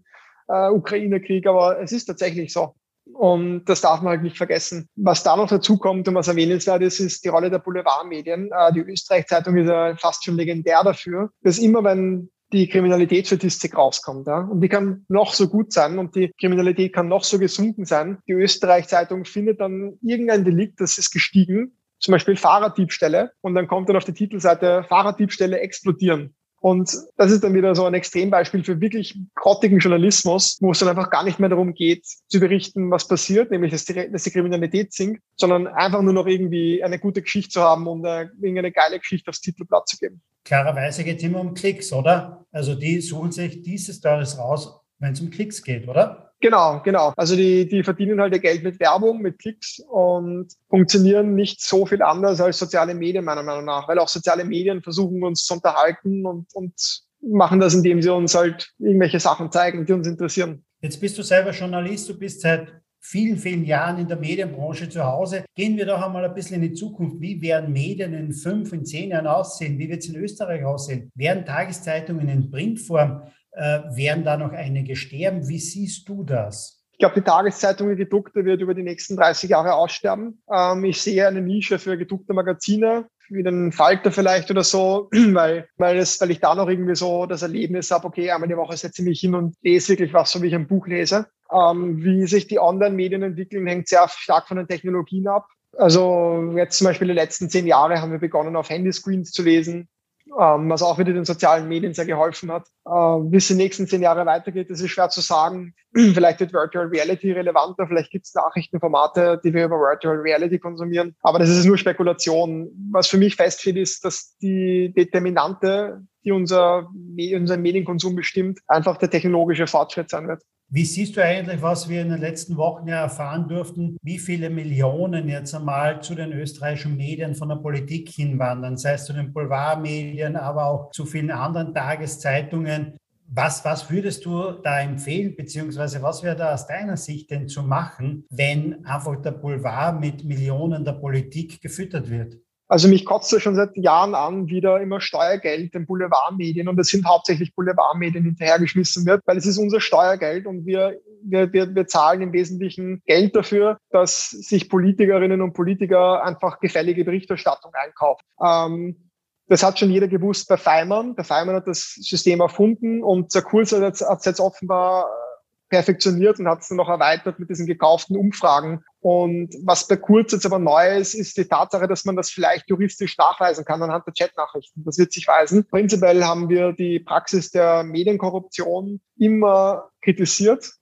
äh, Ukraine-Krieg, aber es ist tatsächlich so. Und das darf man halt nicht vergessen. Was da noch dazu kommt und was erwähnenswert ist, ist die Rolle der Boulevardmedien. Äh, die Österreich-Zeitung ist ja fast schon legendär dafür, dass immer, wenn die Kriminalitätsstatistik rauskommt. Ja? Und die kann noch so gut sein und die Kriminalität kann noch so gesunken sein. Die Österreich-Zeitung findet dann irgendein Delikt, das ist gestiegen, zum Beispiel Fahrraddiebstähle. Und dann kommt dann auf die Titelseite Fahrraddiebstähle explodieren. Und das ist dann wieder so ein Extrembeispiel für wirklich grottigen Journalismus, wo es dann einfach gar nicht mehr darum geht, zu berichten, was passiert, nämlich dass die, dass die Kriminalität sinkt, sondern einfach nur noch irgendwie eine gute Geschichte zu haben und eine, irgendeine geile Geschichte aufs Titelblatt zu geben. Klarerweise geht es immer um Klicks, oder? Also die suchen sich dieses da alles raus, wenn es um Klicks geht, oder? Genau, genau. Also die, die verdienen halt ihr Geld mit Werbung, mit Klicks und funktionieren nicht so viel anders als soziale Medien meiner Meinung nach, weil auch soziale Medien versuchen uns zu unterhalten und, und machen das, indem sie uns halt irgendwelche Sachen zeigen, die uns interessieren. Jetzt bist du selber Journalist, du bist seit vielen, vielen Jahren in der Medienbranche zu Hause. Gehen wir doch einmal ein bisschen in die Zukunft. Wie werden Medien in fünf, in zehn Jahren aussehen? Wie wird es in Österreich aussehen? Werden Tageszeitungen in Printform äh, werden da noch einige sterben. Wie siehst du das? Ich glaube, die Tageszeitung, die gedruckte, wird über die nächsten 30 Jahre aussterben. Ähm, ich sehe eine Nische für gedruckte Magazine, wie den Falter vielleicht oder so, weil, weil, es, weil ich da noch irgendwie so das Erlebnis habe, okay, einmal die Woche setze ich mich hin und lese wirklich was, so wie ich ein Buch lese. Ähm, wie sich die Online-Medien entwickeln, hängt sehr stark von den Technologien ab. Also jetzt zum Beispiel die letzten zehn Jahre haben wir begonnen, auf Handyscreens zu lesen was auch wieder den sozialen Medien sehr geholfen hat. Äh, wie es die nächsten zehn Jahre weitergeht, das ist schwer zu sagen. vielleicht wird Virtual Reality relevanter, vielleicht gibt es Nachrichtenformate, die wir über Virtual Reality konsumieren. Aber das ist nur Spekulation. Was für mich feststeht, ist, dass die Determinante, die unser, unseren Medienkonsum bestimmt, einfach der technologische Fortschritt sein wird. Wie siehst du eigentlich, was wir in den letzten Wochen ja erfahren durften, wie viele Millionen jetzt einmal zu den österreichischen Medien von der Politik hinwandern, sei es zu den Boulevardmedien, aber auch zu vielen anderen Tageszeitungen. Was, was würdest du da empfehlen, beziehungsweise was wäre da aus deiner Sicht denn zu machen, wenn einfach der Boulevard mit Millionen der Politik gefüttert wird? Also mich kotzt ja schon seit Jahren an, wieder immer Steuergeld den Boulevardmedien und es sind hauptsächlich Boulevardmedien hinterhergeschmissen wird, weil es ist unser Steuergeld und wir, wir, wir, wir zahlen im Wesentlichen Geld dafür, dass sich Politikerinnen und Politiker einfach gefällige Berichterstattung einkaufen. Ähm, das hat schon jeder gewusst bei Feimann. Der Feimann hat das System erfunden und der Kurs hat es jetzt offenbar perfektioniert und hat es dann noch erweitert mit diesen gekauften Umfragen. Und was bei Kurz jetzt aber neu ist, ist die Tatsache, dass man das vielleicht juristisch nachweisen kann anhand der Chatnachrichten. Das wird sich weisen. Prinzipiell haben wir die Praxis der Medienkorruption immer kritisiert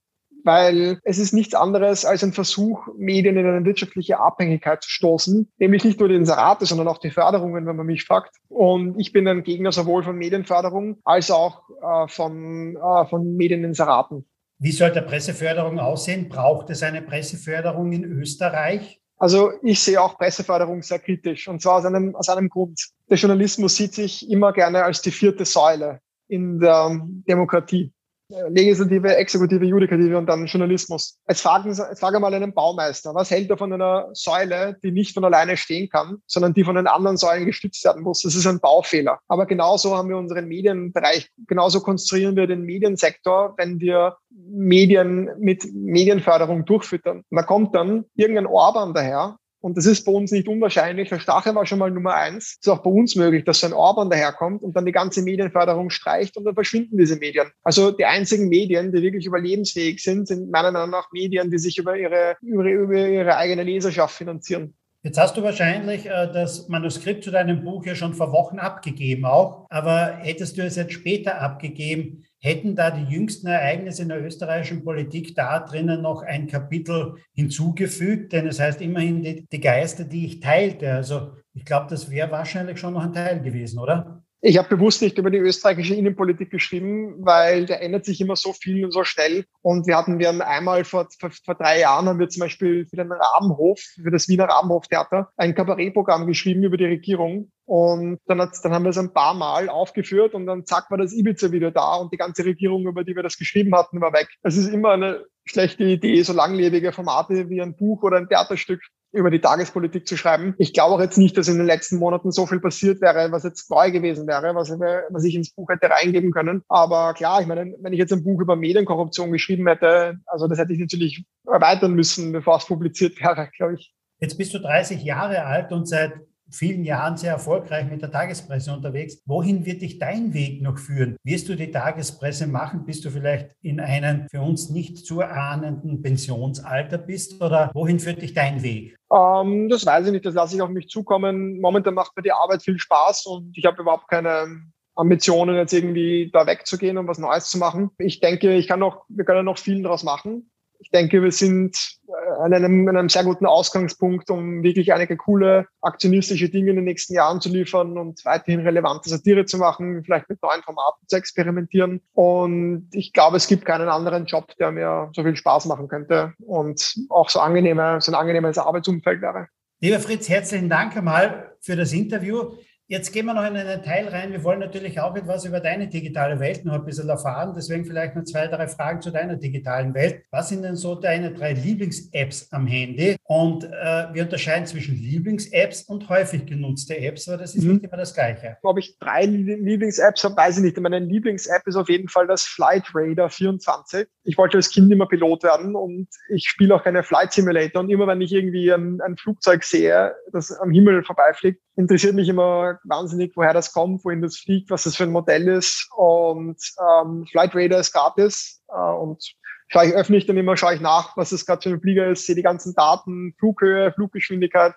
weil es ist nichts anderes als ein Versuch, Medien in eine wirtschaftliche Abhängigkeit zu stoßen, nämlich nicht nur die Inserate, sondern auch die Förderungen, wenn man mich fragt. Und ich bin ein Gegner sowohl von Medienförderung als auch äh, von, äh, von Medieninseraten. Wie soll der Presseförderung aussehen? Braucht es eine Presseförderung in Österreich? Also ich sehe auch Presseförderung sehr kritisch und zwar aus einem, aus einem Grund. Der Journalismus sieht sich immer gerne als die vierte Säule in der Demokratie. Legislative, Exekutive, Judikative und dann Journalismus. Jetzt fragen, jetzt fragen wir mal einen Baumeister, was hält er von einer Säule, die nicht von alleine stehen kann, sondern die von den anderen Säulen gestützt werden muss? Das ist ein Baufehler. Aber genauso haben wir unseren Medienbereich, genauso konstruieren wir den Mediensektor, wenn wir Medien mit Medienförderung durchfüttern. Und da kommt dann irgendein Orban daher und das ist bei uns nicht unwahrscheinlich. Der Stache war schon mal Nummer eins. Es ist auch bei uns möglich, dass so ein Orban daherkommt und dann die ganze Medienförderung streicht und dann verschwinden diese Medien. Also die einzigen Medien, die wirklich überlebensfähig sind, sind meiner Meinung nach Medien, die sich über ihre, über, über ihre eigene Leserschaft finanzieren. Jetzt hast du wahrscheinlich äh, das Manuskript zu deinem Buch ja schon vor Wochen abgegeben auch, aber hättest du es jetzt später abgegeben, hätten da die jüngsten Ereignisse in der österreichischen Politik da drinnen noch ein Kapitel hinzugefügt, denn es heißt immerhin die, die Geister, die ich teilte. Also ich glaube, das wäre wahrscheinlich schon noch ein Teil gewesen, oder? Ich habe bewusst nicht über die österreichische Innenpolitik geschrieben, weil da ändert sich immer so viel und so schnell. Und wir hatten wir einmal vor, vor, vor drei Jahren haben wir zum Beispiel für den Rabenhof, für das Wiener Rabenhoftheater, ein Kabarettprogramm geschrieben über die Regierung. Und dann, hat, dann haben wir es ein paar Mal aufgeführt und dann zack war das Ibiza wieder da und die ganze Regierung, über die wir das geschrieben hatten, war weg. Es ist immer eine schlechte Idee, so langlebige Formate wie ein Buch oder ein Theaterstück über die Tagespolitik zu schreiben. Ich glaube auch jetzt nicht, dass in den letzten Monaten so viel passiert wäre, was jetzt neu gewesen wäre, was, was ich ins Buch hätte reingeben können. Aber klar, ich meine, wenn ich jetzt ein Buch über Medienkorruption geschrieben hätte, also das hätte ich natürlich erweitern müssen, bevor es publiziert wäre, glaube ich. Jetzt bist du 30 Jahre alt und seit vielen Jahren sehr erfolgreich mit der Tagespresse unterwegs. Wohin wird dich dein Weg noch führen? Wirst du die Tagespresse machen, bis du vielleicht in einem für uns nicht zu erahnenden Pensionsalter bist? Oder wohin führt dich dein Weg? Ähm, das weiß ich nicht, das lasse ich auf mich zukommen. Momentan macht mir die Arbeit viel Spaß und ich habe überhaupt keine Ambitionen, jetzt irgendwie da wegzugehen und was Neues zu machen. Ich denke, ich kann noch, wir können noch viel daraus machen ich denke, wir sind äh, an einem, an einem sehr guten Ausgangspunkt, um wirklich einige coole aktionistische Dinge in den nächsten Jahren zu liefern und weiterhin relevante Satire zu machen, vielleicht mit neuen Formaten zu experimentieren. Und ich glaube, es gibt keinen anderen Job, der mir so viel Spaß machen könnte und auch so angenehme, so ein angenehmes Arbeitsumfeld wäre. Lieber Fritz, herzlichen Dank einmal für das Interview. Jetzt gehen wir noch in einen Teil rein. Wir wollen natürlich auch etwas über deine digitale Welt noch ein bisschen erfahren. Deswegen vielleicht noch zwei, drei Fragen zu deiner digitalen Welt. Was sind denn so deine drei Lieblings-Apps am Handy? Und äh, wir unterscheiden zwischen Lieblings-Apps und häufig genutzte Apps, weil das ist mhm. nicht immer das Gleiche. Ob ich drei Lieblings-Apps habe, weiß ich nicht. Meine Lieblings-App ist auf jeden Fall das Flight Radar 24. Ich wollte als Kind immer Pilot werden und ich spiele auch keine Flight Simulator. Und immer wenn ich irgendwie ein, ein Flugzeug sehe, das am Himmel vorbeifliegt, interessiert mich immer wahnsinnig, woher das kommt, wohin das fliegt, was das für ein Modell ist. Und ähm, Flight Radar ist gratis äh, und schaue ich öffentlich dann immer, schaue ich nach, was das gerade für ein Flieger ist, sehe die ganzen Daten, Flughöhe, Fluggeschwindigkeit.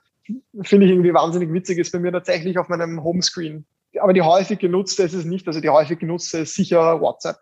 Finde ich irgendwie wahnsinnig witzig, ist bei mir tatsächlich auf meinem Homescreen. Aber die häufig genutzte ist es nicht, also die häufig genutzte ist sicher WhatsApp.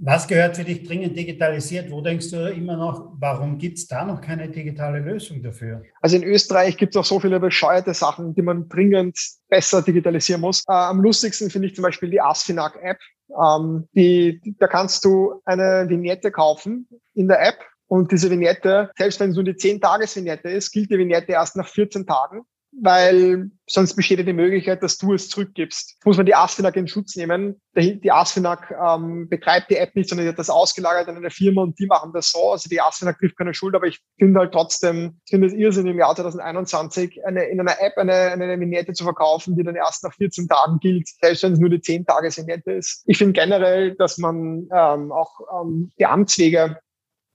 Was gehört für dich dringend digitalisiert? Wo denkst du immer noch, warum gibt es da noch keine digitale Lösung dafür? Also in Österreich gibt es auch so viele bescheuerte Sachen, die man dringend besser digitalisieren muss. Äh, am lustigsten finde ich zum Beispiel die Asfinag-App. Ähm, die, da kannst du eine Vignette kaufen in der App und diese Vignette, selbst wenn es nur die 10-Tages-Vignette ist, gilt die Vignette erst nach 14 Tagen weil sonst besteht ja die Möglichkeit, dass du es zurückgibst. Muss man die ASFINAG in Schutz nehmen. Die ASFINAG ähm, betreibt die App nicht, sondern die hat das ausgelagert an eine Firma und die machen das so. Also die ASFINAG trifft keine Schuld, aber ich finde halt trotzdem, ich finde es irrsinnig im Jahr 2021 eine, in einer App eine, eine Vignette zu verkaufen, die dann erst nach 14 Tagen gilt, selbst wenn es nur die 10 Tage Vignette ist. Ich finde generell, dass man ähm, auch ähm, die Amtswege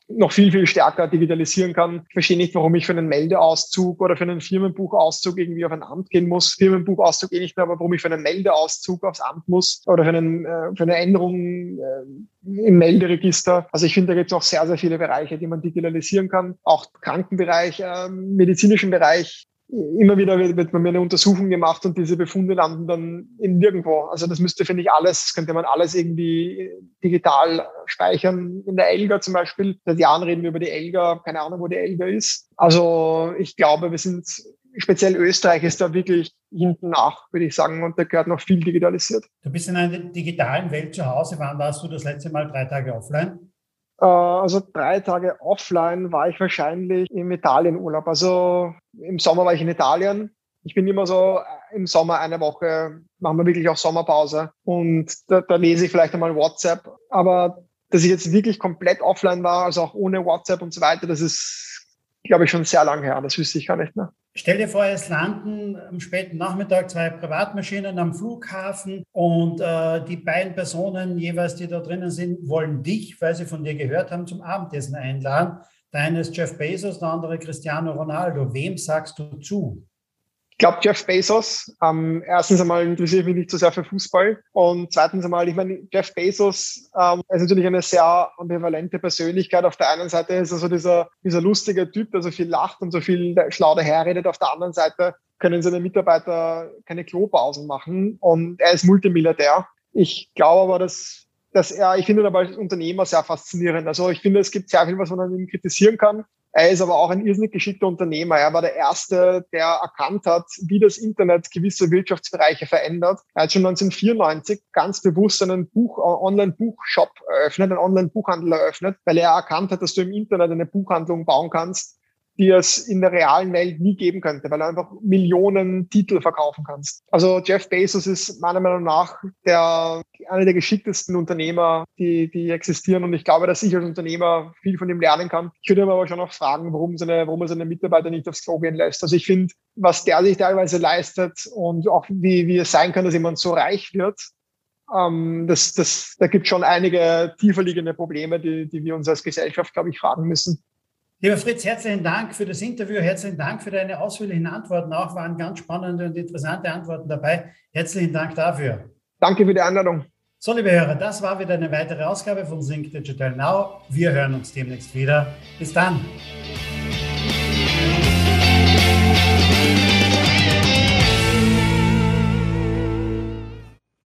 noch viel, viel stärker digitalisieren kann. Ich verstehe nicht, warum ich für einen Meldeauszug oder für einen Firmenbuchauszug irgendwie auf ein Amt gehen muss. Firmenbuchauszug eh nicht mehr, aber warum ich für einen Meldeauszug aufs Amt muss oder für, einen, äh, für eine Änderung äh, im Melderegister. Also ich finde, da gibt es auch sehr, sehr viele Bereiche, die man digitalisieren kann. Auch Krankenbereich, äh, medizinischen Bereich immer wieder wird, bei mir eine Untersuchung gemacht und diese Befunde landen dann in nirgendwo. Also das müsste, finde ich, alles, könnte man alles irgendwie digital speichern. In der Elga zum Beispiel. Seit Jahren reden wir über die Elga, keine Ahnung, wo die Elga ist. Also ich glaube, wir sind, speziell Österreich ist da wirklich hinten nach, würde ich sagen, und da gehört noch viel digitalisiert. Du bist in einer digitalen Welt zu Hause. Wann warst du das letzte Mal drei Tage offline? Äh, also drei Tage offline war ich wahrscheinlich im Italienurlaub. Also im Sommer war ich in Italien. Ich bin immer so äh, im Sommer eine Woche, machen wir wirklich auch Sommerpause. Und da, da lese ich vielleicht einmal WhatsApp. Aber dass ich jetzt wirklich komplett offline war, also auch ohne WhatsApp und so weiter, das ist, glaube ich, schon sehr lange her. Das wüsste ich gar nicht mehr. Stell dir vor, es landen am späten Nachmittag zwei Privatmaschinen am Flughafen und äh, die beiden Personen jeweils, die da drinnen sind, wollen dich, weil sie von dir gehört haben, zum Abendessen einladen. Der ist Jeff Bezos, der andere Cristiano Ronaldo. Wem sagst du zu? Ich glaube, Jeff Bezos, ähm, erstens einmal interessiere ich mich nicht so sehr für Fußball und zweitens einmal, ich meine, Jeff Bezos ähm, ist natürlich eine sehr ambivalente Persönlichkeit. Auf der einen Seite ist er so dieser, dieser lustige Typ, der so viel lacht und so viel schlau daherredet. Auf der anderen Seite können seine Mitarbeiter keine Klopausen machen und er ist Multimilliardär. Ich glaube aber, dass, dass er, ich finde ihn aber als Unternehmer sehr faszinierend. Also ich finde, es gibt sehr viel, was man an ihm kritisieren kann. Er ist aber auch ein irrsinnig geschickter Unternehmer. Er war der Erste, der erkannt hat, wie das Internet gewisse Wirtschaftsbereiche verändert. Er hat schon 1994 ganz bewusst einen Buch, äh, Online-Buchshop eröffnet, einen Online-Buchhandel eröffnet, weil er erkannt hat, dass du im Internet eine Buchhandlung bauen kannst, die es in der realen Welt nie geben könnte, weil du einfach Millionen Titel verkaufen kannst. Also Jeff Bezos ist meiner Meinung nach der, einer der geschicktesten Unternehmer, die, die existieren. Und ich glaube, dass ich als Unternehmer viel von ihm lernen kann. Ich würde aber schon auch fragen, warum, seine, warum er seine Mitarbeiter nicht aufs Klo gehen lässt. Also ich finde, was der sich teilweise leistet und auch wie, wie es sein kann, dass jemand so reich wird, ähm, das, das, da gibt schon einige tiefer liegende Probleme, die, die wir uns als Gesellschaft, glaube ich, fragen müssen. Lieber Fritz, herzlichen Dank für das Interview, herzlichen Dank für deine ausführlichen Antworten. Auch waren ganz spannende und interessante Antworten dabei. Herzlichen Dank dafür. Danke für die Einladung. So, liebe Hörer, das war wieder eine weitere Ausgabe von Sync Digital Now. Wir hören uns demnächst wieder. Bis dann.